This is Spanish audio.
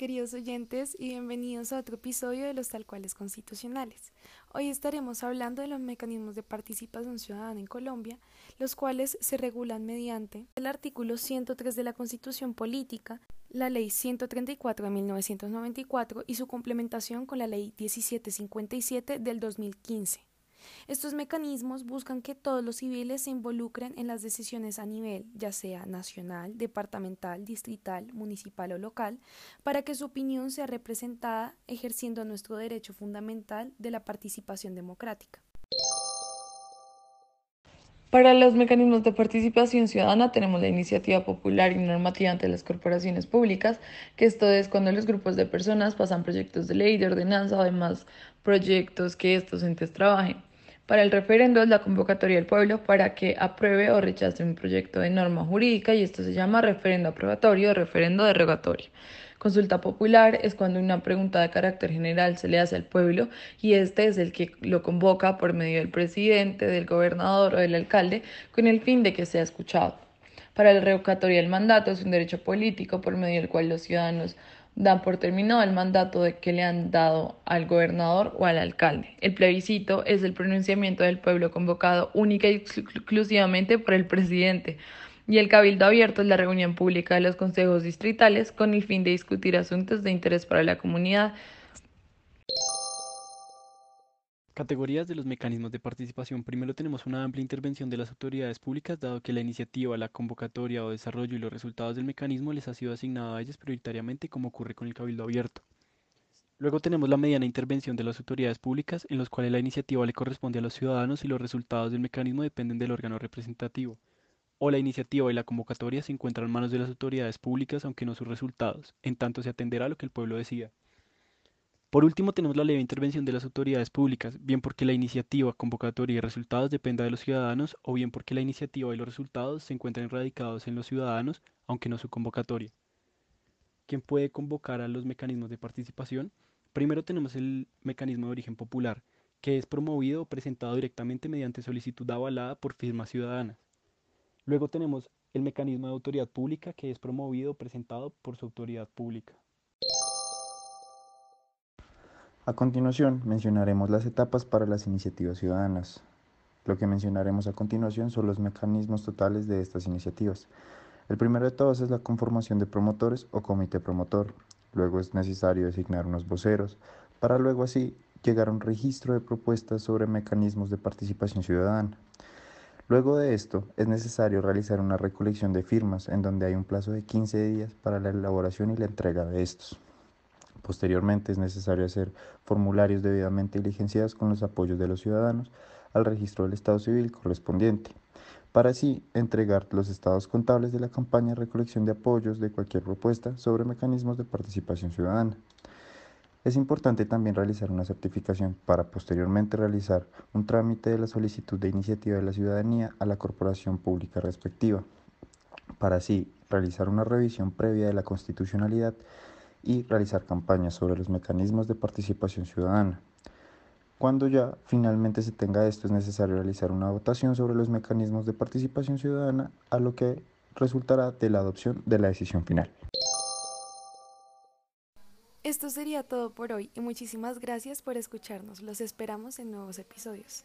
queridos oyentes y bienvenidos a otro episodio de los tal cuales constitucionales. Hoy estaremos hablando de los mecanismos de participación ciudadana en Colombia, los cuales se regulan mediante el artículo 103 de la Constitución Política, la Ley 134 de 1994 y su complementación con la Ley 1757 del 2015. Estos mecanismos buscan que todos los civiles se involucren en las decisiones a nivel, ya sea nacional, departamental, distrital, municipal o local, para que su opinión sea representada ejerciendo nuestro derecho fundamental de la participación democrática. Para los mecanismos de participación ciudadana tenemos la iniciativa popular y normativa ante las corporaciones públicas, que esto es cuando los grupos de personas pasan proyectos de ley, de ordenanza o demás proyectos que estos entes trabajen. Para el referendo es la convocatoria del pueblo para que apruebe o rechace un proyecto de norma jurídica y esto se llama referendo aprobatorio o referendo derogatorio. Consulta popular es cuando una pregunta de carácter general se le hace al pueblo y este es el que lo convoca por medio del presidente, del gobernador o del alcalde con el fin de que sea escuchado. Para el revocatorio del mandato es un derecho político por medio del cual los ciudadanos dan por terminado el mandato de que le han dado al gobernador o al alcalde. El plebiscito es el pronunciamiento del pueblo convocado única y exclusivamente por el presidente. Y el cabildo abierto es la reunión pública de los consejos distritales con el fin de discutir asuntos de interés para la comunidad Categorías de los mecanismos de participación. Primero tenemos una amplia intervención de las autoridades públicas, dado que la iniciativa, la convocatoria o desarrollo y los resultados del mecanismo les ha sido asignado a ellas prioritariamente como ocurre con el cabildo abierto. Luego tenemos la mediana intervención de las autoridades públicas, en los cuales la iniciativa le corresponde a los ciudadanos y los resultados del mecanismo dependen del órgano representativo. O la iniciativa y la convocatoria se encuentran en manos de las autoridades públicas, aunque no sus resultados, en tanto se atenderá a lo que el pueblo decida. Por último, tenemos la leve intervención de las autoridades públicas, bien porque la iniciativa, convocatoria y resultados dependa de los ciudadanos, o bien porque la iniciativa y los resultados se encuentran radicados en los ciudadanos, aunque no su convocatoria. ¿Quién puede convocar a los mecanismos de participación? Primero tenemos el mecanismo de origen popular, que es promovido o presentado directamente mediante solicitud avalada por firmas ciudadanas. Luego tenemos el mecanismo de autoridad pública, que es promovido o presentado por su autoridad pública. A continuación, mencionaremos las etapas para las iniciativas ciudadanas. Lo que mencionaremos a continuación son los mecanismos totales de estas iniciativas. El primero de todos es la conformación de promotores o comité promotor. Luego es necesario designar unos voceros, para luego así llegar a un registro de propuestas sobre mecanismos de participación ciudadana. Luego de esto, es necesario realizar una recolección de firmas en donde hay un plazo de 15 días para la elaboración y la entrega de estos. Posteriormente es necesario hacer formularios debidamente diligenciados con los apoyos de los ciudadanos al registro del Estado civil correspondiente, para así entregar los estados contables de la campaña de recolección de apoyos de cualquier propuesta sobre mecanismos de participación ciudadana. Es importante también realizar una certificación para posteriormente realizar un trámite de la solicitud de iniciativa de la ciudadanía a la corporación pública respectiva, para así realizar una revisión previa de la constitucionalidad y realizar campañas sobre los mecanismos de participación ciudadana. Cuando ya finalmente se tenga esto, es necesario realizar una votación sobre los mecanismos de participación ciudadana, a lo que resultará de la adopción de la decisión final. Esto sería todo por hoy y muchísimas gracias por escucharnos. Los esperamos en nuevos episodios.